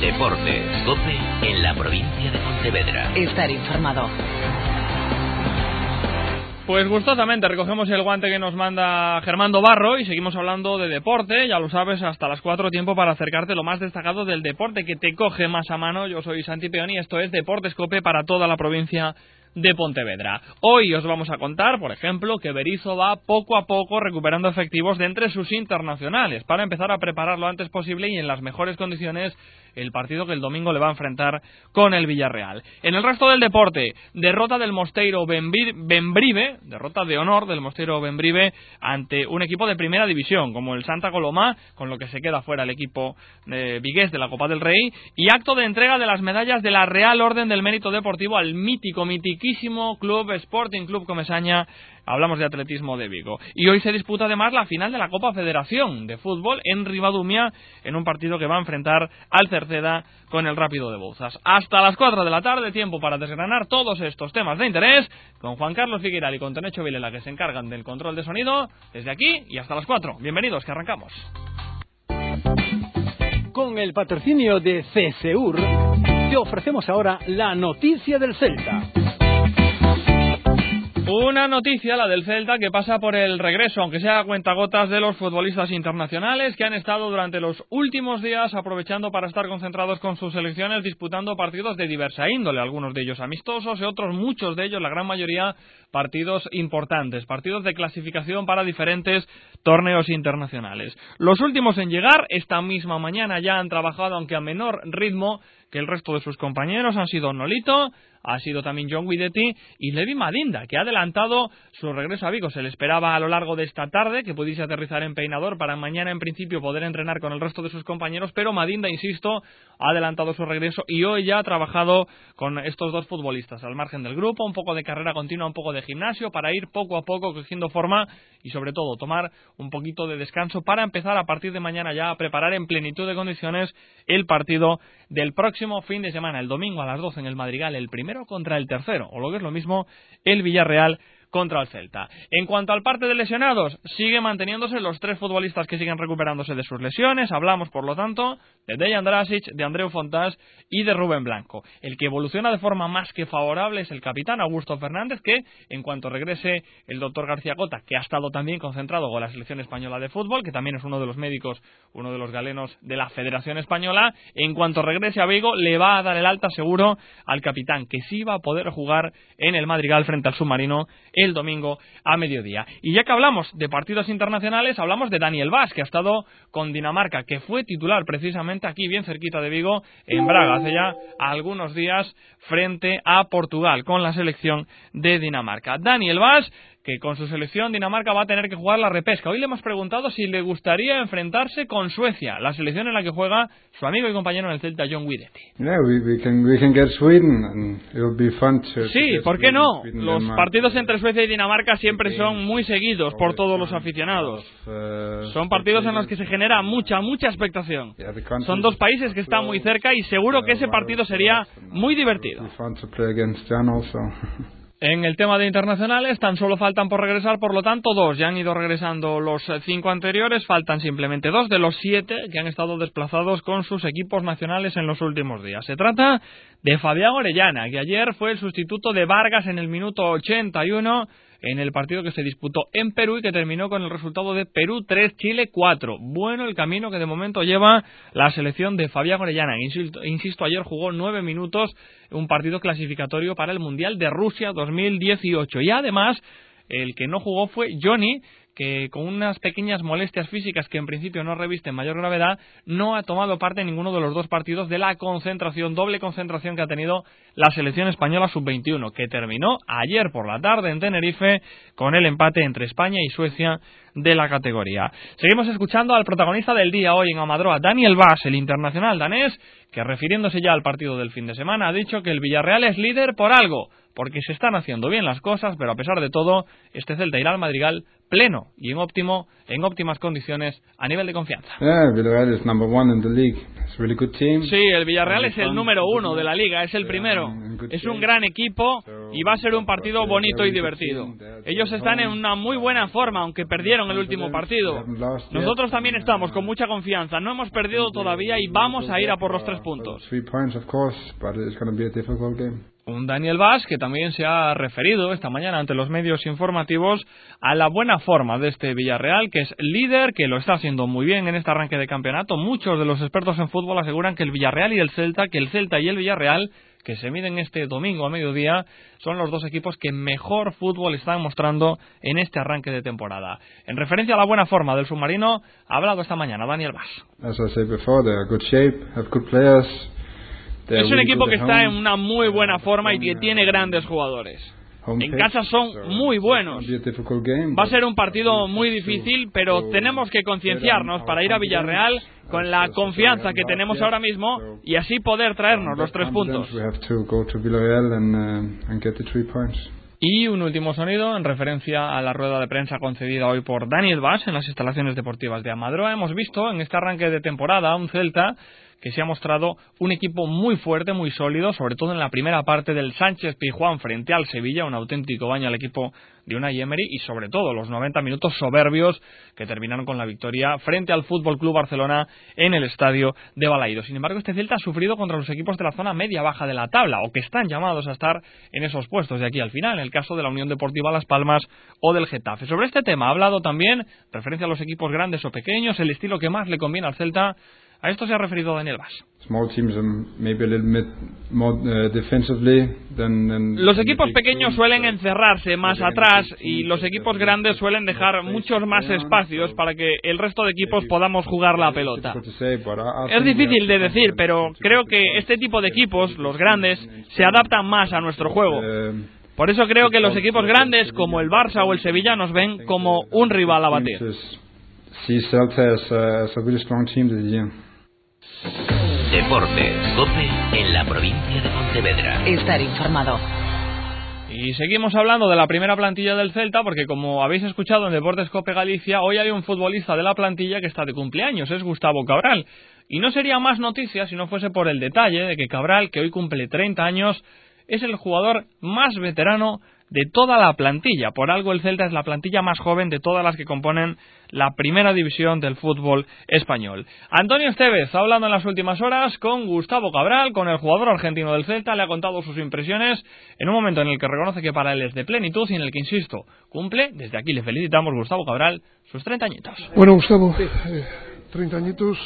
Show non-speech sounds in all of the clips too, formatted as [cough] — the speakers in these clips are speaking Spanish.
Deportes, COPE en la provincia de Pontevedra. Estar informado. Pues gustosamente recogemos el guante que nos manda Germando Barro y seguimos hablando de deporte, ya lo sabes, hasta las 4 tiempo para acercarte lo más destacado del deporte que te coge más a mano. Yo soy Santi Peón y esto es Deportes Cope para toda la provincia de Pontevedra. Hoy os vamos a contar, por ejemplo, que Berizzo va poco a poco recuperando efectivos de entre sus internacionales para empezar a preparar lo antes posible y en las mejores condiciones el partido que el domingo le va a enfrentar con el Villarreal. En el resto del deporte, derrota del Mosteiro Benbrive, derrota de honor del Mosteiro Benbrive ante un equipo de primera división, como el Santa Coloma, con lo que se queda fuera el equipo de Vigués de la Copa del Rey, y acto de entrega de las medallas de la Real Orden del Mérito Deportivo al mítico, Club Sporting Club Comesaña hablamos de atletismo de Vigo. Y hoy se disputa además la final de la Copa Federación de Fútbol en Ribadumia, en un partido que va a enfrentar al Cerceda con el Rápido de Bouzas. Hasta las 4 de la tarde, tiempo para desgranar todos estos temas de interés con Juan Carlos Figueral y con Tonecho Vilela, que se encargan del control de sonido, desde aquí y hasta las 4. Bienvenidos, que arrancamos. Con el patrocinio de CSUR, te ofrecemos ahora la noticia del Celta. Una noticia, la del Celta, que pasa por el regreso, aunque sea a cuentagotas, de los futbolistas internacionales que han estado durante los últimos días aprovechando para estar concentrados con sus selecciones, disputando partidos de diversa índole, algunos de ellos amistosos y otros, muchos de ellos, la gran mayoría, partidos importantes, partidos de clasificación para diferentes torneos internacionales. Los últimos en llegar, esta misma mañana ya han trabajado, aunque a menor ritmo, que el resto de sus compañeros han sido Nolito, ha sido también John Guidetti y Levi Madinda, que ha adelantado su regreso a Vigo. Se le esperaba a lo largo de esta tarde que pudiese aterrizar en Peinador para mañana en principio poder entrenar con el resto de sus compañeros, pero Madinda, insisto, ha adelantado su regreso y hoy ya ha trabajado con estos dos futbolistas al margen del grupo, un poco de carrera continua, un poco de gimnasio para ir poco a poco cogiendo forma y sobre todo tomar un poquito de descanso para empezar a partir de mañana ya a preparar en plenitud de condiciones el partido del próximo fin de semana, el domingo a las 12 en el Madrigal, el primero contra el tercero, o lo que es lo mismo, el Villarreal contra el Celta. En cuanto al parte de lesionados, sigue manteniéndose los tres futbolistas que siguen recuperándose de sus lesiones. Hablamos, por lo tanto, de Dejan Drasic, de Andreu Fontás y de Rubén Blanco. El que evoluciona de forma más que favorable es el capitán Augusto Fernández, que en cuanto regrese el doctor García Cota, que ha estado también concentrado con la selección española de fútbol, que también es uno de los médicos, uno de los galenos de la Federación Española, en cuanto regrese a Vigo, le va a dar el alta seguro al capitán, que sí va a poder jugar en el Madrigal frente al submarino el domingo a mediodía. Y ya que hablamos de partidos internacionales, hablamos de Daniel Vaz, que ha estado con Dinamarca, que fue titular precisamente aquí bien cerquita de Vigo, en Braga, hace ya algunos días frente a Portugal con la selección de Dinamarca. Daniel Vaz que con su selección Dinamarca va a tener que jugar la repesca. Hoy le hemos preguntado si le gustaría enfrentarse con Suecia, la selección en la que juega su amigo y compañero en el Celta, John Guidetti. Sí, ¿por qué no? Los partidos entre Suecia y Dinamarca siempre son muy seguidos por todos los aficionados. Uh, son partidos en los que se genera mucha, mucha expectación. Son dos países que están muy cerca y seguro que ese partido sería muy divertido. [laughs] En el tema de internacionales tan solo faltan por regresar, por lo tanto, dos. Ya han ido regresando los cinco anteriores, faltan simplemente dos de los siete que han estado desplazados con sus equipos nacionales en los últimos días. Se trata de Fabián Orellana, que ayer fue el sustituto de Vargas en el minuto 81 en el partido que se disputó en Perú y que terminó con el resultado de Perú 3, Chile 4. Bueno el camino que de momento lleva la selección de Fabián Orellana. Insisto, ayer jugó nueve minutos un partido clasificatorio para el Mundial de Rusia 2018. Y además, el que no jugó fue Johnny, que con unas pequeñas molestias físicas que en principio no revisten mayor gravedad, no ha tomado parte en ninguno de los dos partidos de la concentración, doble concentración que ha tenido la selección española sub-21, que terminó ayer por la tarde en Tenerife con el empate entre España y Suecia de la categoría. Seguimos escuchando al protagonista del día hoy en Amadroa, Daniel Vaz, el internacional danés, que refiriéndose ya al partido del fin de semana ha dicho que el Villarreal es líder por algo, porque se están haciendo bien las cosas, pero a pesar de todo, este Celta irá al Madrigal pleno y en óptimo, en óptimas condiciones a nivel de confianza. Sí, el Villarreal es el número uno de la liga, es el primero. Es un gran equipo y va a ser un partido bonito y divertido. Ellos están en una muy buena forma, aunque perdieron el último partido. Nosotros también estamos con mucha confianza, no hemos perdido todavía y vamos a ir a por los tres puntos. Un Daniel Vaz que también se ha referido esta mañana ante los medios informativos a la buena forma de este Villarreal, que es líder, que lo está haciendo muy bien en este arranque de campeonato. Muchos de los expertos en fútbol aseguran que el Villarreal y el Celta, que el Celta y el Villarreal que se miden este domingo a mediodía, son los dos equipos que mejor fútbol están mostrando en este arranque de temporada. En referencia a la buena forma del submarino, ha hablado esta mañana Daniel Vaz. Es un equipo que está en una muy buena forma y que tiene grandes jugadores. En casa son muy buenos. Va a ser un partido muy difícil, pero tenemos que concienciarnos para ir a Villarreal con la confianza que tenemos ahora mismo y así poder traernos los tres puntos. Y un último sonido en referencia a la rueda de prensa concedida hoy por Daniel Vaz en las instalaciones deportivas de Amadroa. Hemos visto en este arranque de temporada un Celta que se ha mostrado un equipo muy fuerte, muy sólido, sobre todo en la primera parte del Sánchez Pijuán frente al Sevilla, un auténtico baño al equipo de una Emery y sobre todo los 90 minutos soberbios que terminaron con la victoria frente al Fútbol Club Barcelona en el estadio de Balaido. Sin embargo, este Celta ha sufrido contra los equipos de la zona media baja de la tabla o que están llamados a estar en esos puestos de aquí al final, en el caso de la Unión Deportiva Las Palmas o del Getafe. Sobre este tema ha hablado también referencia a los equipos grandes o pequeños, el estilo que más le conviene al Celta a esto se ha referido Daniel Vaz. Los equipos pequeños suelen encerrarse más atrás y los equipos grandes suelen dejar muchos más espacios para que el resto de equipos podamos jugar la pelota. Es difícil de decir, pero creo que este tipo de equipos, los grandes, se adaptan más a nuestro juego. Por eso creo que los equipos grandes como el Barça o el Sevilla nos ven como un rival a batir. Deportes, COPE en la provincia de Pontevedra. Estar informado. Y seguimos hablando de la primera plantilla del Celta, porque como habéis escuchado en Deportes Cope Galicia, hoy hay un futbolista de la plantilla que está de cumpleaños, es Gustavo Cabral. Y no sería más noticia si no fuese por el detalle de que Cabral, que hoy cumple 30 años, es el jugador más veterano de toda la plantilla. Por algo el Celta es la plantilla más joven de todas las que componen la primera división del fútbol español. Antonio Esteves, hablando en las últimas horas con Gustavo Cabral, con el jugador argentino del Celta, le ha contado sus impresiones en un momento en el que reconoce que para él es de plenitud y en el que, insisto, cumple, desde aquí le felicitamos Gustavo Cabral, sus 30 añitos. Bueno, Gustavo, 30 eh, añitos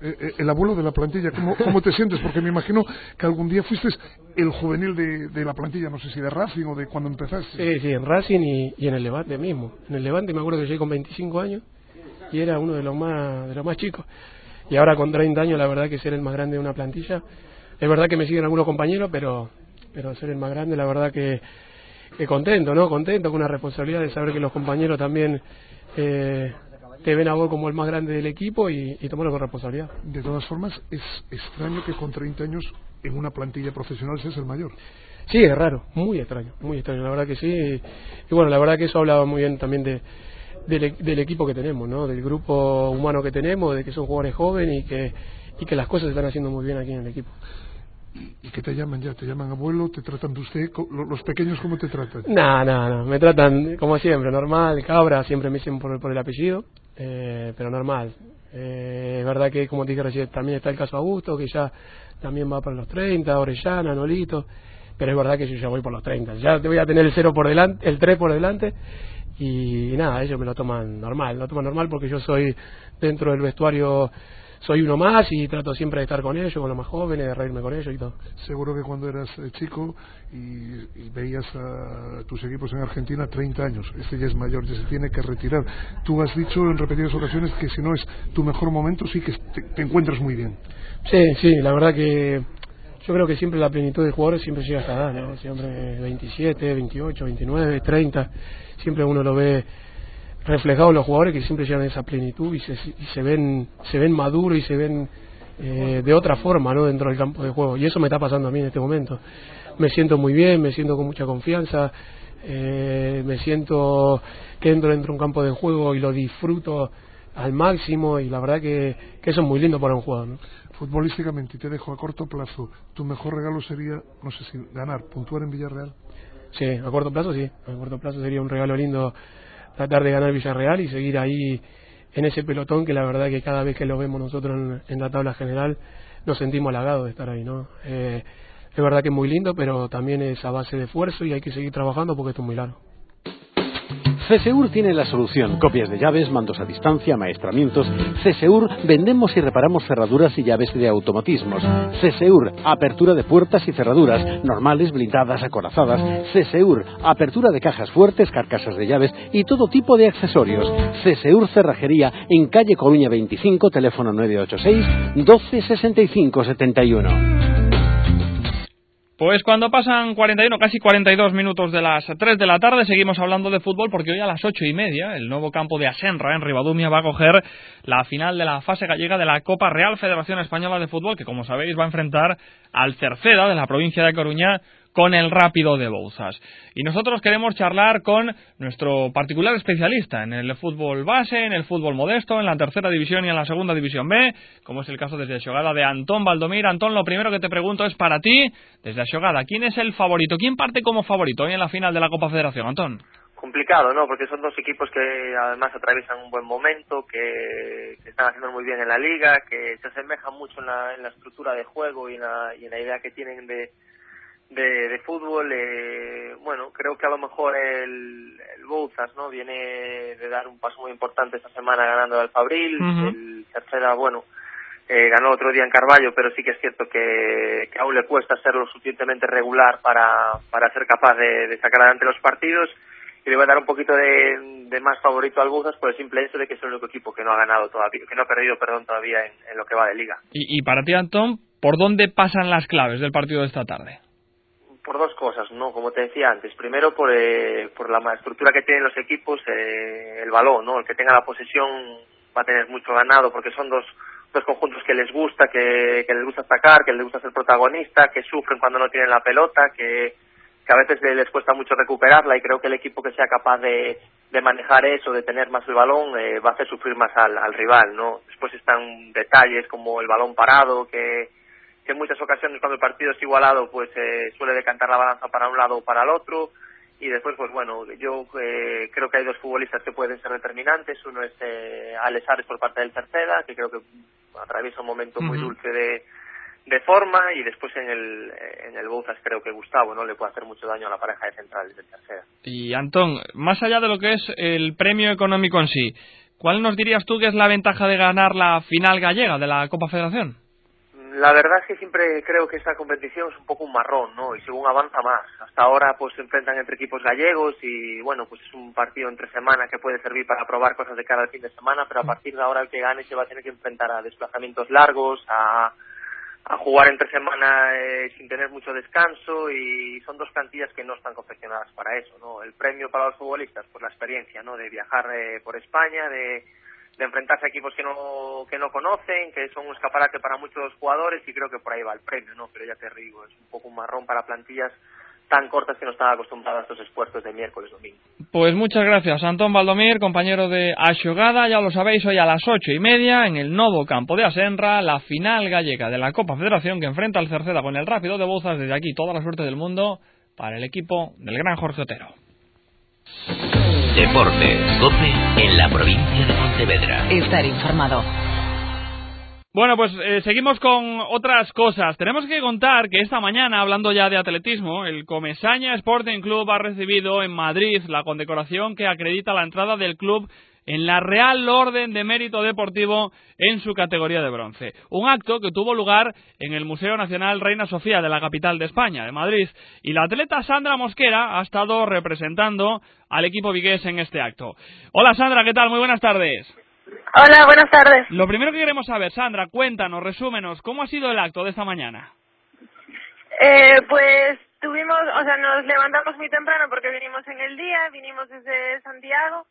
eh, eh, el abuelo de la plantilla, ¿cómo, ¿cómo, te sientes? Porque me imagino que algún día fuiste el juvenil de, de, la plantilla, no sé si de Racing o de cuando empezaste. Sí, sí, en Racing y, y, en el Levante mismo. En el Levante me acuerdo que llegué con 25 años y era uno de los más, de los más chicos. Y ahora con 30 años, la verdad que ser el más grande de una plantilla. Es verdad que me siguen algunos compañeros, pero, pero ser el más grande, la verdad que, que contento, ¿no? Contento con una responsabilidad de saber que los compañeros también eh, te ven a vos como el más grande del equipo y, y tomarlo con responsabilidad. De todas formas, es extraño que con 30 años en una plantilla profesional seas el mayor. Sí, es raro, muy extraño, muy extraño, la verdad que sí. Y, bueno, la verdad que eso hablaba muy bien también de, del, e, del, equipo que tenemos, ¿no? Del grupo humano que tenemos, de que son jugadores jóvenes y que, y que las cosas se están haciendo muy bien aquí en el equipo. ¿Y qué te llaman ya? ¿Te llaman abuelo? ¿Te tratan de usted? ¿Los pequeños cómo te tratan? No, no, no. Me tratan como siempre, normal. Cabra, siempre me dicen por, por el apellido. Eh, pero normal. Eh, es verdad que, como dije recién, también está el caso Augusto, que ya también va para los 30, Orellana, Nolito, pero es verdad que yo ya voy por los 30. Ya te voy a tener el 0 por delante, el 3 por delante, y nada, ellos me lo toman normal, lo toman normal porque yo soy dentro del vestuario soy uno más y trato siempre de estar con ellos, con los más jóvenes, de reírme con ellos y todo. Seguro que cuando eras eh, chico y, veías a tus equipos en Argentina, 30 años, este ya es mayor, ya se tiene que retirar. Tú has dicho en repetidas ocasiones que si no es tu mejor momento, sí que te, encuentras muy bien. Sí, sí, la verdad que yo creo que siempre la plenitud de jugadores siempre llega hasta edad, ¿no? Siempre 27, 28, 29, 30, siempre uno lo ve reflejado en los jugadores que siempre llegan a esa plenitud y se, y se ven se ven maduros y se ven eh, de otra forma no dentro del campo de juego. Y eso me está pasando a mí en este momento. Me siento muy bien me siento con mucha confianza eh, me siento que entro dentro de un campo de juego y lo disfruto al máximo y la verdad que, que eso es muy lindo para un jugador ¿no? futbolísticamente y te dejo a corto plazo tu mejor regalo sería no sé si ganar puntuar en Villarreal Sí, a corto plazo sí, a corto plazo sería un regalo lindo tratar de ganar Villarreal y seguir ahí en ese pelotón que la verdad que cada vez que lo vemos nosotros en, la tabla general nos sentimos halagados de estar ahí, ¿no? Eh, es verdad que es muy lindo, pero también es a base de esfuerzo y hay que seguir trabajando porque esto es muy largo. CSEUR tiene la solución. Copias de llaves, mandos a distancia, maestramientos. CSEUR vendemos y reparamos cerraduras y llaves de automatismos. CSEUR, apertura de puertas y cerraduras, normales, blindadas, acorazadas. CSEUR, apertura de cajas fuertes, carcasas de llaves y todo tipo de accesorios. CSEUR Cerrajería en calle Coruña 25, teléfono 986 12 65 71. Pues cuando pasan 41, casi 42 minutos de las 3 de la tarde, seguimos hablando de fútbol porque hoy a las 8 y media el nuevo campo de Asenra en Ribadumia va a coger la final de la fase gallega de la Copa Real Federación Española de Fútbol, que como sabéis va a enfrentar al Cerceda de la provincia de Coruña con el rápido de Bouzas. Y nosotros queremos charlar con nuestro particular especialista en el fútbol base, en el fútbol modesto, en la tercera división y en la segunda división B, como es el caso desde Xogada de Antón Valdomir. Antón, lo primero que te pregunto es para ti, desde Xogada, ¿quién es el favorito? ¿Quién parte como favorito hoy en la final de la Copa Federación, Antón? complicado, ¿no? Porque son dos equipos que además atraviesan un buen momento, que, están haciendo muy bien en la liga, que se asemejan mucho en la, en la estructura de juego y en la, y en la idea que tienen de, de, de fútbol, eh, bueno, creo que a lo mejor el, el Bouzas, ¿no? Viene de dar un paso muy importante esta semana ganando al Fabril, el tercera, bueno, eh, ganó otro día en Carballo, pero sí que es cierto que, que aún le cuesta ser lo suficientemente regular para, para ser capaz de, de sacar adelante los partidos y le voy a dar un poquito de, de más favorito al Bouzas por el simple hecho de que es el único equipo que no ha ganado todavía, que no ha perdido, perdón, todavía en, en lo que va de liga. Y, y para ti, Antón, ¿por dónde pasan las claves del partido de esta tarde? Por dos cosas, ¿no? Como te decía antes. Primero, por, eh, por la estructura que tienen los equipos, eh, el balón, ¿no? El que tenga la posesión va a tener mucho ganado porque son dos, dos conjuntos que les gusta, que, les gusta atacar, que les gusta ser protagonista, que sufren cuando no tienen la pelota, que, que a veces les cuesta mucho recuperarla y creo que el equipo que sea capaz de, de manejar eso, de tener más el balón, eh, va a hacer sufrir más al, al rival, ¿no? Después están detalles como el balón parado, que que en muchas ocasiones cuando el partido es igualado pues eh, suele decantar la balanza para un lado o para el otro. Y después pues bueno yo eh, creo que hay dos futbolistas que pueden ser determinantes. Uno es eh, Alesares por parte del Terceda que creo que atraviesa un momento muy dulce de, de forma. Y después en el en el Bouzas creo que Gustavo no le puede hacer mucho daño a la pareja de centrales del Terceda y Antón más allá de lo que es el premio económico en sí ¿cuál nos dirías tú que es la ventaja de ganar la final gallega de la Copa Federación? La verdad es que siempre creo que esta competición es un poco un marrón, ¿no? Y según avanza más. Hasta ahora pues se enfrentan entre equipos gallegos y bueno, pues es un partido entre semana que puede servir para probar cosas de cara al fin de semana, pero a partir de ahora el que gane se va a tener que enfrentar a desplazamientos largos, a, a jugar entre semana eh, sin tener mucho descanso y son dos plantillas que no están confeccionadas para eso, ¿no? El premio para los futbolistas, pues la experiencia, ¿no? De viajar eh, por España, de de enfrentarse a equipos que no que no conocen, que son un escaparate para muchos jugadores y creo que por ahí va el premio, ¿no? Pero ya te digo, es un poco un marrón para plantillas tan cortas que no están acostumbradas a estos esfuerzos de miércoles domingo. Pues muchas gracias, Antón Valdomir, compañero de Axogada, ya lo sabéis, hoy a las ocho y media en el nuevo campo de Asenra, la final gallega de la Copa Federación que enfrenta al Cerceda con el Rápido de Bozas, desde aquí toda la suerte del mundo para el equipo del gran Jorge Otero. Deporte, COPE en la provincia de Pontevedra. Estar informado. Bueno, pues eh, seguimos con otras cosas. Tenemos que contar que esta mañana, hablando ya de atletismo, el Comesaña Sporting Club ha recibido en Madrid la condecoración que acredita la entrada del club en la Real Orden de Mérito Deportivo en su categoría de bronce. Un acto que tuvo lugar en el Museo Nacional Reina Sofía de la capital de España, de Madrid, y la atleta Sandra Mosquera ha estado representando al equipo vigués en este acto. Hola Sandra, ¿qué tal? Muy buenas tardes. Hola, buenas tardes. Lo primero que queremos saber, Sandra, cuéntanos, resúmenos, ¿cómo ha sido el acto de esta mañana? Eh, pues tuvimos, o sea, nos levantamos muy temprano porque vinimos en el día, vinimos desde Santiago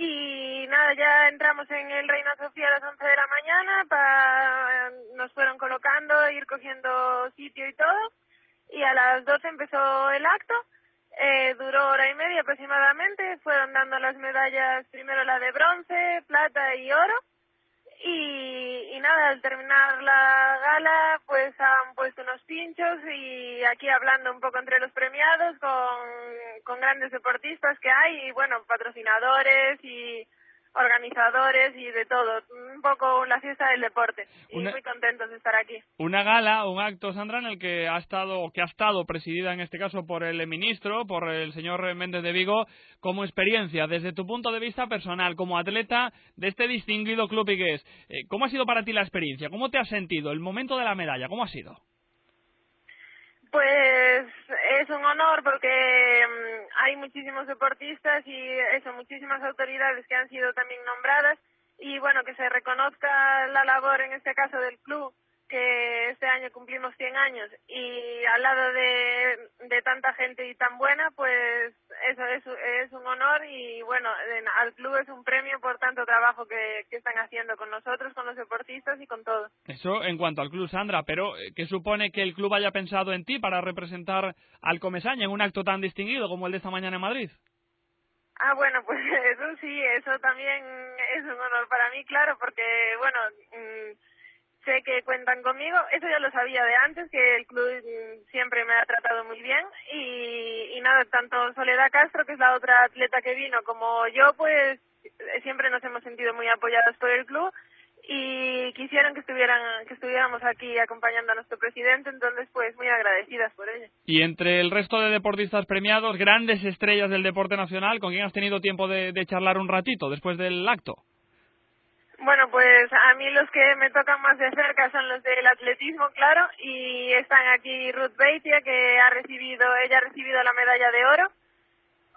y nada, ya entramos en el Reina Sofía a las 11 de la mañana, para, nos fueron colocando, ir cogiendo sitio y todo, y a las 12 empezó el acto, eh, duró hora y media aproximadamente, fueron dando las medallas, primero la de bronce, plata y oro, Y, y nada, al terminar la gala, pues han puesto unos pinchos y aquí hablando un poco entre los premiados con, con grandes deportistas que hay y bueno, patrocinadores y organizadores y de todo. Un poco la fiesta del deporte. Y Una- muy contentos de estar aquí. Una gala, un acto, Sandra, en el que ha estado, que ha estado presidida en este caso por el ministro, por el señor Méndez de Vigo, como experiencia, desde tu punto de vista personal, como atleta de este distinguido club Igués. Eh, ¿Cómo ha sido para ti la experiencia? ¿Cómo te has sentido? El momento de la medalla, ¿cómo ha sido? Pues es un honor porque mm, hay muchísimos deportistas y eso, muchísimas autoridades que han sido también nombradas y bueno, que se reconozca la labor en este caso del club, que este año cumplimos 100 años y al lado de, de tanta gente y tan buena, pues eso es, es un honor y bueno, en- al club es un premio por tanto trabajo que, que están haciendo con nosotros, con los deportistas y con todo. Eso en cuanto al club, Sandra, pero eh, ¿qué supone que el club haya pensado en ti para representar al Comesaña en un acto tan distinguido como el de esta mañana en Madrid? Ah, bueno, [laughs] pues eso sí, eso también es un honor para mí, claro, porque, bueno, mm, sé que cuentan conmigo, eso ya lo sabía de antes, que el club siempre me ha tratado muy bien y, nada, tanto Soledad Castro, que es la otra atleta que vino, como yo, pues siempre nos hemos sentido muy apoyados por el club y quisieron que estuvieran que estuviéramos aquí acompañando a nuestro presidente, entonces pues muy agradecidas por ello. Y entre el resto de deportistas premiados, grandes estrellas del deporte nacional, ¿con quién has tenido tiempo de charlar un ratito después del acto? Bueno, pues a mí los que me tocan más de cerca son los del atletismo, claro, y están aquí Ruth Beitia, que ha recibido, ella ha recibido la medalla de oro.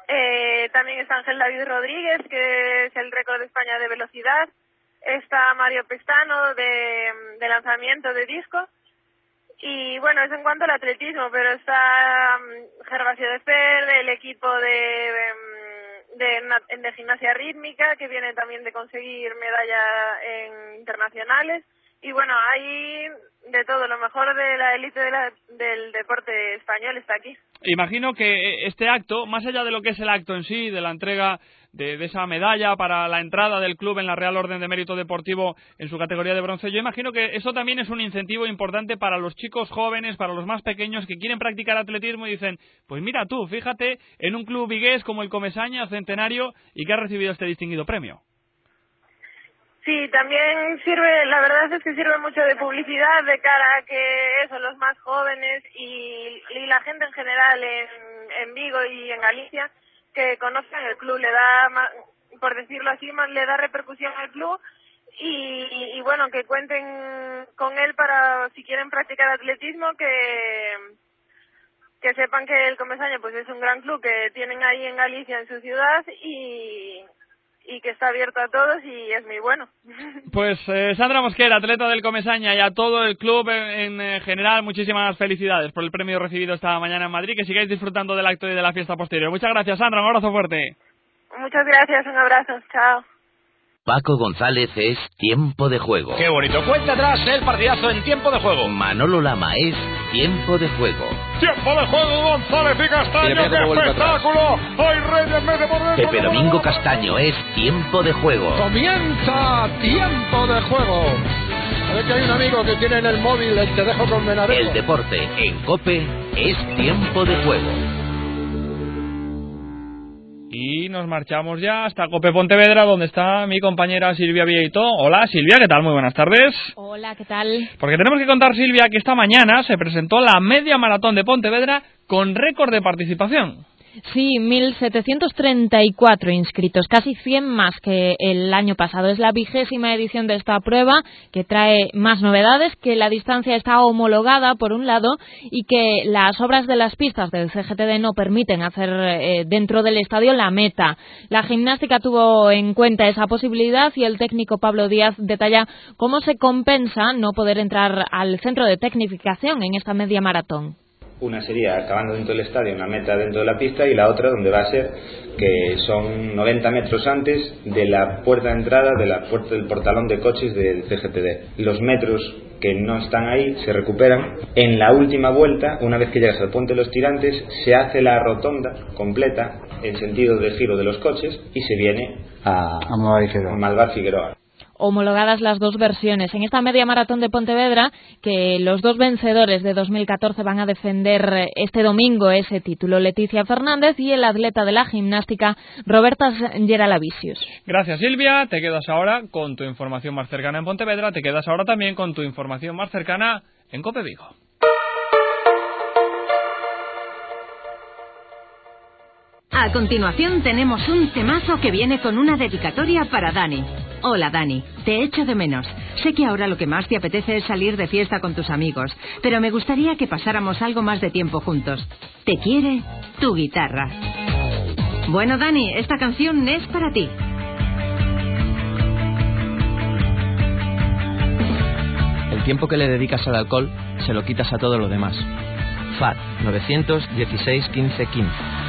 Eh, también está Ángel David Rodríguez, que es el récord de España de velocidad. Está Mario Pestano, de, lanzamiento de disco. Y bueno, eso en cuanto al atletismo, pero está mm, Gervasio de Fer, el equipo de, em, de, de gimnasia rítmica, que viene también de conseguir medalla en internacionales. Y bueno, hay de todo, lo mejor de la élite del deporte español está aquí. Imagino que eh, este acto, más allá de lo que es el acto en sí, de la entrega de, esa medalla para la entrada del club en la Real Orden de Mérito Deportivo en su categoría de bronce, yo imagino que eso también es un incentivo importante para los chicos jóvenes, para los más pequeños que quieren practicar atletismo y dicen, pues mira tú, fíjate en un club vigués como el Comesaña Centenario y que ha recibido este distinguido premio. Sí, también sirve, la verdad es que sirve mucho de publicidad de cara a que eso, los más jóvenes y, la gente en general en, en Vigo y en Galicia que conozcan el club, le da, por decirlo así, más le da repercusión al club y, y bueno, que cuenten con él para si quieren practicar atletismo que que sepan que el Comesaña pues es un gran club que tienen ahí en Galicia en su ciudad y y que está abierto a todos y es muy bueno. [laughs] Pues eh, Sandra Mosquera, atleta del Comesaña y a todo el club en, en, eh, general, muchísimas felicidades por el premio recibido esta mañana en Madrid, que sigáis disfrutando del acto y de la fiesta posterior. Muchas gracias Sandra, un abrazo fuerte. Muchas gracias, un abrazo, chao. Paco González es tiempo de juego. Qué bonito. Cuenta atrás el partidazo en tiempo de juego. Manolo Lama es tiempo de juego. Tiempo de juego, González y Castaño. Mira, mira cómo ¡Qué espectáculo! ¡Hay Reyes mete por dentro! Pepe Domingo Castaño es tiempo de juego. Comienza tiempo de juego. A ver que hay un amigo que tiene en el móvil el te dejo con Menarejo. El deporte en Cope es tiempo de juego. Nos marchamos ya hasta Cope Pontevedra, donde está mi compañera Silvia Vieito. Hola Silvia, ¿qué tal? Muy buenas tardes. Hola, ¿qué tal? Porque tenemos que contar, Silvia, que esta mañana se presentó la media maratón de Pontevedra con récord de participación. Sí, 1.734 inscritos, casi 100 más que el año pasado. Es la vigésima edición de esta prueba que trae más novedades, que la distancia está homologada por un lado y que las obras de las pistas del CGTD no permiten hacer eh, dentro del estadio la meta. La gimnástica tuvo en cuenta esa posibilidad y el técnico Pablo Díaz detalla cómo se compensa no poder entrar al centro de tecnificación en esta media maratón. Una sería acabando dentro del estadio, una meta dentro de la pista, y la otra donde va a ser que son 90 metros antes de la puerta de entrada de la puerta del portalón de coches del CGTD. Los metros que no están ahí se recuperan. En la última vuelta, una vez que llegas al puente de los tirantes, se hace la rotonda completa en sentido de giro de los coches y se viene a, a Malvar Figueroa. Homologadas las dos versiones. En esta media maratón de Pontevedra, que los dos vencedores de 2014 van a defender este domingo ese título, Leticia Fernández y el atleta de la gimnástica, Roberta Geralavicius. Gracias, Silvia. Te quedas ahora con tu información más cercana en Pontevedra. Te quedas ahora también con tu información más cercana en Cope Vigo. A continuación tenemos un temazo que viene con una dedicatoria para Dani. Hola Dani, te echo de menos. Sé que ahora lo que más te apetece es salir de fiesta con tus amigos, pero me gustaría que pasáramos algo más de tiempo juntos. Te quiere tu guitarra. Bueno Dani, esta canción es para ti. El tiempo que le dedicas al alcohol se lo quitas a todo lo demás. FAT 916 15 15.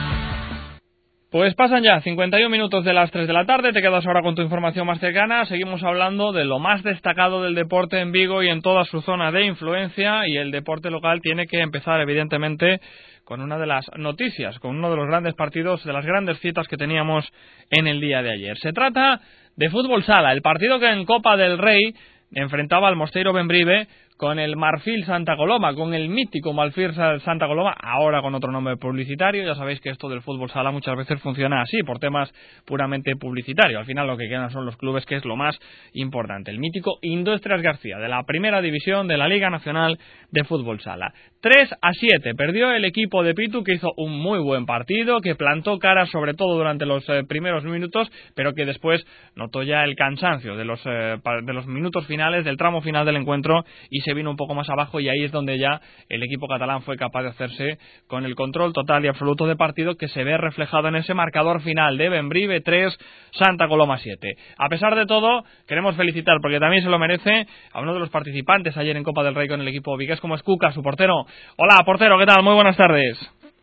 Pues pasan ya 51 minutos de las 3 de la tarde, te quedas ahora con tu información más cercana, seguimos hablando de lo más destacado del deporte en Vigo y en toda su zona de influencia y el deporte local tiene que empezar evidentemente con una de las noticias, con uno de los grandes partidos, de las grandes citas que teníamos en el día de ayer. Se trata de fútbol sala, el partido que en Copa del Rey enfrentaba al Mosteiro Benbrive con el Marfil Santa Coloma, con el mítico Marfil Santa Coloma, ahora con otro nombre publicitario. Ya sabéis que esto del fútbol sala muchas veces funciona así, por temas puramente publicitarios. Al final lo que quedan son los clubes, que es lo más importante. El mítico Industrias García, de la primera división de la Liga Nacional de Fútbol Sala. 3 a 7, perdió el equipo de Pitu, que hizo un muy buen partido, que plantó cara sobre todo durante los eh, primeros minutos, pero que después notó ya el cansancio de los, eh, de los minutos finales, del tramo final del encuentro, y se vino un poco más abajo y ahí es donde ya el equipo catalán fue capaz de hacerse con el control total y absoluto de partido que se ve reflejado en ese marcador final de Benbrive 3, Santa Coloma 7. A pesar de todo, queremos felicitar porque también se lo merece a uno de los participantes ayer en Copa del Rey con el equipo Vigues como es Cuca, su portero. Hola, portero, ¿qué tal? Muy buenas tardes.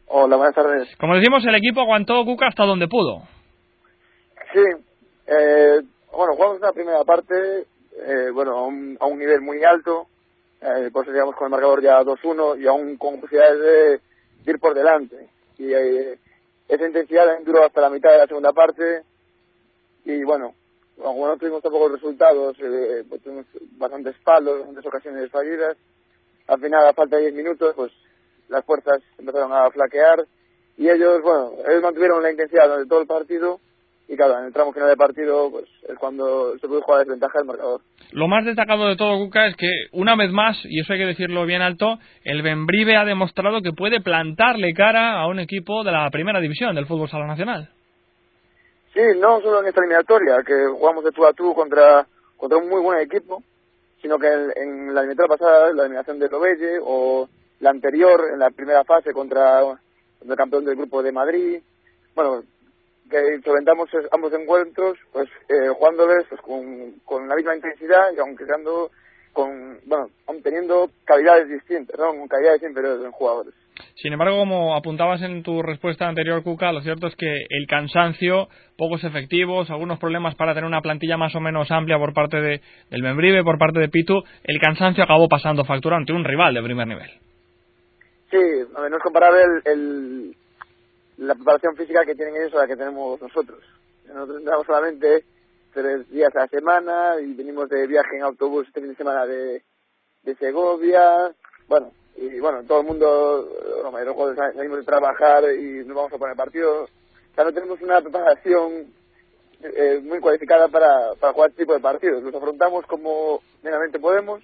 Hola, buenas tardes. Como decimos, el equipo aguantó Cuca hasta donde pudo. Sí, eh, bueno, jugamos la primera parte, eh, bueno, a un, a un nivel muy alto, eh, por eso llegamos con el marcador ya 2-1 y aún con posibilidades de, ir por delante. Y eh, esa intensidad duró hasta la mitad de la segunda parte y bueno, como no tuvimos tampoco resultados, eh, pues tuvimos bastantes palos, bastantes ocasiones fallidas. Al final, a falta de 10 minutos, pues las fuerzas empezaron a flaquear y ellos, bueno, ellos mantuvieron la intensidad durante todo el partido y claro, en el tramo final de partido pues es cuando se puede jugar a desventaja del marcador. Lo más destacado de todo, Cuca, es que una vez más, y eso hay que decirlo bien alto, el Benbrive ha demostrado que puede plantarle cara a un equipo de la primera división del fútbol sala nacional. Sí, no solo en esta eliminatoria, que jugamos de tú a tú contra, contra un muy buen equipo, sino que en, la eliminatoria pasada, la eliminación de Lobelle, o la anterior, en la primera fase contra el campeón del grupo de Madrid, bueno, que solventamos ambos encuentros, pues eh, jugándoles pues, con, con la misma intensidad y aunque creando con, bueno, teniendo calidades distintas, ¿no? Con calidades inferiores en jugadores. Sin embargo, como apuntabas en tu respuesta anterior, Cuca, lo cierto es que el cansancio, pocos efectivos, algunos problemas para tener una plantilla más o menos amplia por parte de, del Membrive, por parte de Pitu, el cansancio acabó pasando factura ante un rival de primer nivel. Sí, no es comparable el, la preparación física que tienen ellos a la que tenemos nosotros. Nosotros entrenamos solamente tres días a la semana y venimos de viaje en autobús este fin de semana de, de Segovia. Bueno, y bueno, todo el mundo, los mayores salimos de trabajar y nos vamos a poner partido. O sea, no tenemos una preparación eh, muy cualificada para, para jugar este tipo de partidos. Los afrontamos como meramente podemos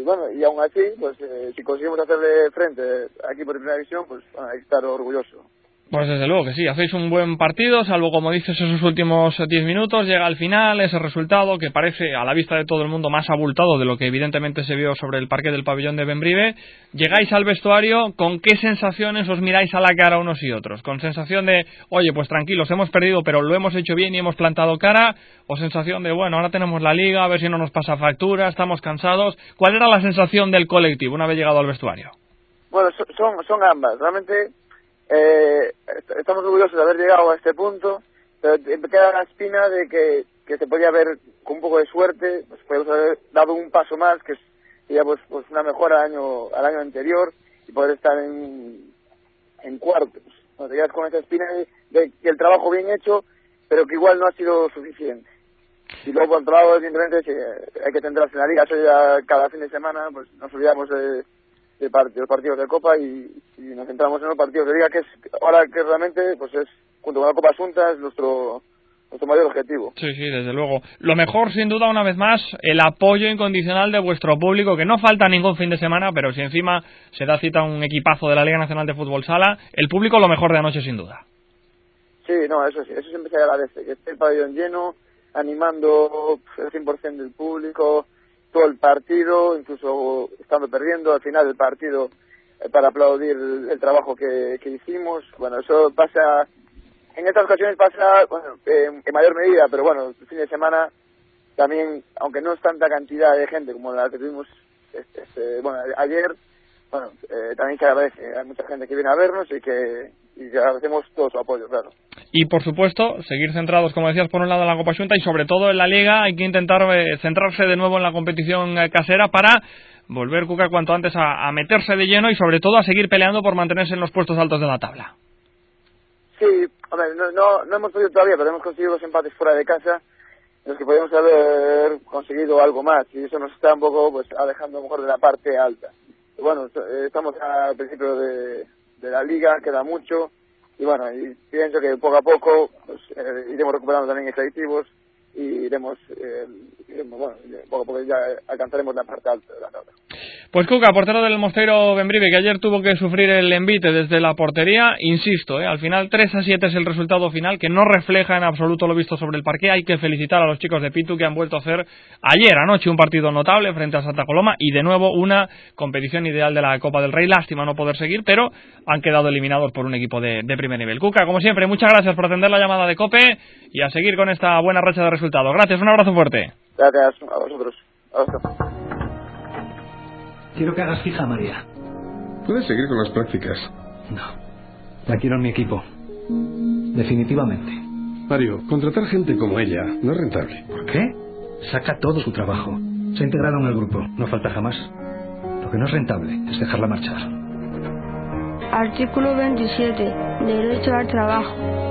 y bueno, y aún así, pues eh, si conseguimos hacerle frente aquí por primera división, pues hay que estar orgulloso. Pues desde luego que sí, hacéis un buen partido, salvo como dices esos últimos 10 minutos, llega al final ese resultado que parece a la vista de todo el mundo más abultado de lo que evidentemente se vio sobre el parque del pabellón de Benbrive. Llegáis al vestuario, ¿con qué sensaciones os miráis a la cara unos y otros? ¿Con sensación de, oye, pues tranquilos, hemos perdido, pero lo hemos hecho bien y hemos plantado cara? ¿O sensación de, bueno, ahora tenemos la liga, a ver si no nos pasa factura, estamos cansados? ¿Cuál era la sensación del colectivo una vez llegado al vestuario? Bueno, son, son ambas. Realmente eh, estamos orgullosos de haber llegado a este punto, pero me queda la espina de que, que se podía haber, con un poco de suerte, pues podemos haber dado un paso más, que sería pues, pues una mejora al año, al año anterior y poder estar en, en cuartos. No, te con esa espina de, que el trabajo bien hecho, pero que igual no ha sido suficiente. Y luego, por otro lado, evidentemente, si hay que centrarse en la liga. Eso cada fin de semana, pues nos olvidamos de, de, part- de los partidos de Copa y, y nos centramos en los partidos de liga, que es ahora que realmente, pues es, junto con la Copa Asunta, es nuestro, nuestro mayor objetivo. Sí, sí, desde luego. Lo mejor, sin duda, una vez más, el apoyo incondicional de vuestro público, que no falta ningún fin de semana, pero si encima se da cita a un equipazo de la Liga Nacional de Fútbol Sala, el público lo mejor de anoche, sin duda. Sí, no, eso sí, eso siempre se agradece, que esté el pabellón lleno, animando el 100% del público, todo el partido, incluso estando perdiendo al final del partido eh, para aplaudir el, trabajo que, que hicimos. Bueno, eso pasa, en estas ocasiones pasa, bueno, en, mayor medida, pero bueno, el fin de semana también, aunque no es tanta cantidad de gente como la que tuvimos este, este, bueno, ayer, bueno, eh, también se agradece, hay mucha gente que viene a vernos y que, y que agradecemos todo su apoyo, claro. Y por supuesto, seguir centrados, como decías, por un lado en la Copa Junta y sobre todo en la Liga. Hay que intentar eh, centrarse de nuevo en la competición eh, casera para volver Cuca cuanto antes a, a meterse de lleno y sobre todo a seguir peleando por mantenerse en los puestos altos de la tabla. Sí, hombre, no, no, no hemos podido todavía, pero hemos conseguido dos empates fuera de casa, en los que podríamos haber conseguido algo más, y eso nos está un poco pues alejando a mejor de la parte alta. Bueno, eh, estamos al principio de, de la liga, queda mucho, y bueno, y pienso que poco a poco pues, eh, iremos recuperando también efectivos y iremos, eh, bueno, poco a ya alcanzaremos la parte alta de la tabla. Pues Cuca, portero del Mosteiro Benbrive, que ayer tuvo que sufrir el envite desde la portería, insisto, ¿eh? al final 3 a 7 es el resultado final, que no refleja en absoluto lo visto sobre el parque. Hay que felicitar a los chicos de Pitu que han vuelto a hacer ayer anoche un partido notable frente a Santa Coloma y de nuevo una competición ideal de la Copa del Rey. Lástima no poder seguir, pero han quedado eliminados por un equipo de, de primer nivel. Cuca, como siempre, muchas gracias por atender la llamada de Cope y a seguir con esta buena racha de resultados. Gracias, un abrazo fuerte. Gracias a vosotros. Hasta. Quiero que hagas fija, María. Puedes seguir con las prácticas. La quiero en mi equipo. Definitivamente. Mario, contratar gente como ella no es rentable. ¿Por qué? Saca todo su trabajo. Se ha integrado en el grupo. No falta jamás. Lo que no es rentable es dejarla marchar. Artículo 27. Derecho al trabajo.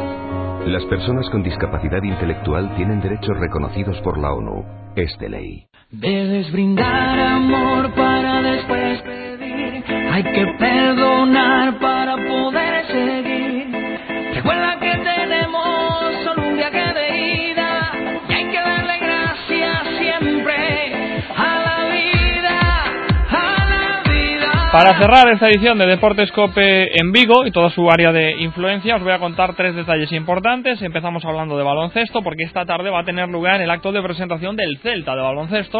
Las personas con discapacidad intelectual tienen derechos reconocidos por la ONU. Es de ley. Debes brindar amor para después pedir. Hay que perdonar Para cerrar esta edición de Deportes Cope en Vigo y toda su área de influencia, os voy a contar tres detalles importantes. Empezamos hablando de baloncesto, porque esta tarde va a tener lugar el acto de presentación del Celta de baloncesto.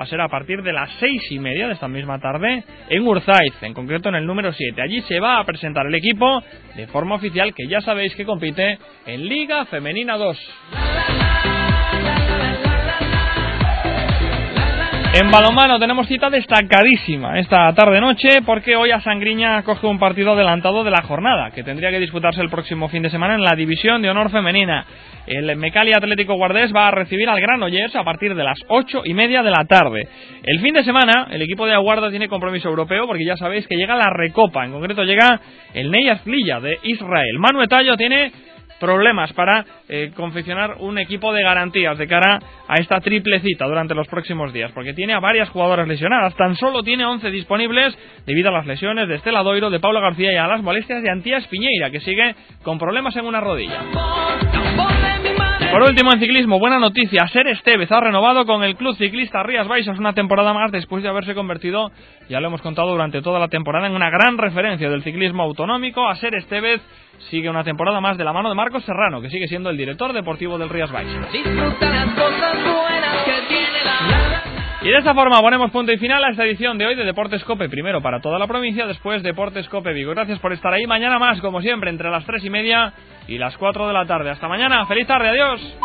Va a ser a partir de las seis y media de esta misma tarde en Urzaiz, en concreto en el número 7. Allí se va a presentar el equipo de forma oficial que ya sabéis que compite en Liga Femenina 2. En balonmano tenemos cita destacadísima esta tarde-noche porque hoy a Sangriña coge un partido adelantado de la jornada que tendría que disputarse el próximo fin de semana en la División de Honor Femenina. El Mecali Atlético Guardés va a recibir al Granollers a partir de las ocho y media de la tarde. El fin de semana el equipo de Aguarda tiene compromiso europeo porque ya sabéis que llega la Recopa, en concreto llega el Neyaz Lilla de Israel. Manu Etallo tiene problemas para eh, confeccionar un equipo de garantías de cara a esta triple cita durante los próximos días, porque tiene a varias jugadoras lesionadas. Tan solo tiene 11 disponibles debido a las lesiones de Estela Doiro, de Pablo García y a las molestias de Antías Piñeira, que sigue con problemas en una rodilla. Por último, en ciclismo, buena noticia. Ser Estevez ha renovado con el club ciclista Rías Baixas una temporada más después de haberse convertido, ya lo hemos contado durante toda la temporada, en una gran referencia del ciclismo autonómico. A Ser Estevez sigue una temporada más de la mano de Marcos Serrano, que sigue siendo el director deportivo del Rías Baixas. Y de esta forma ponemos punto y final a esta edición de hoy de Deportes Cope, primero para toda la provincia, después Deportes Cope Vigo. Gracias por estar ahí. Mañana más, como siempre, entre las tres y media y las cuatro de la tarde. Hasta mañana. Feliz tarde. Adiós.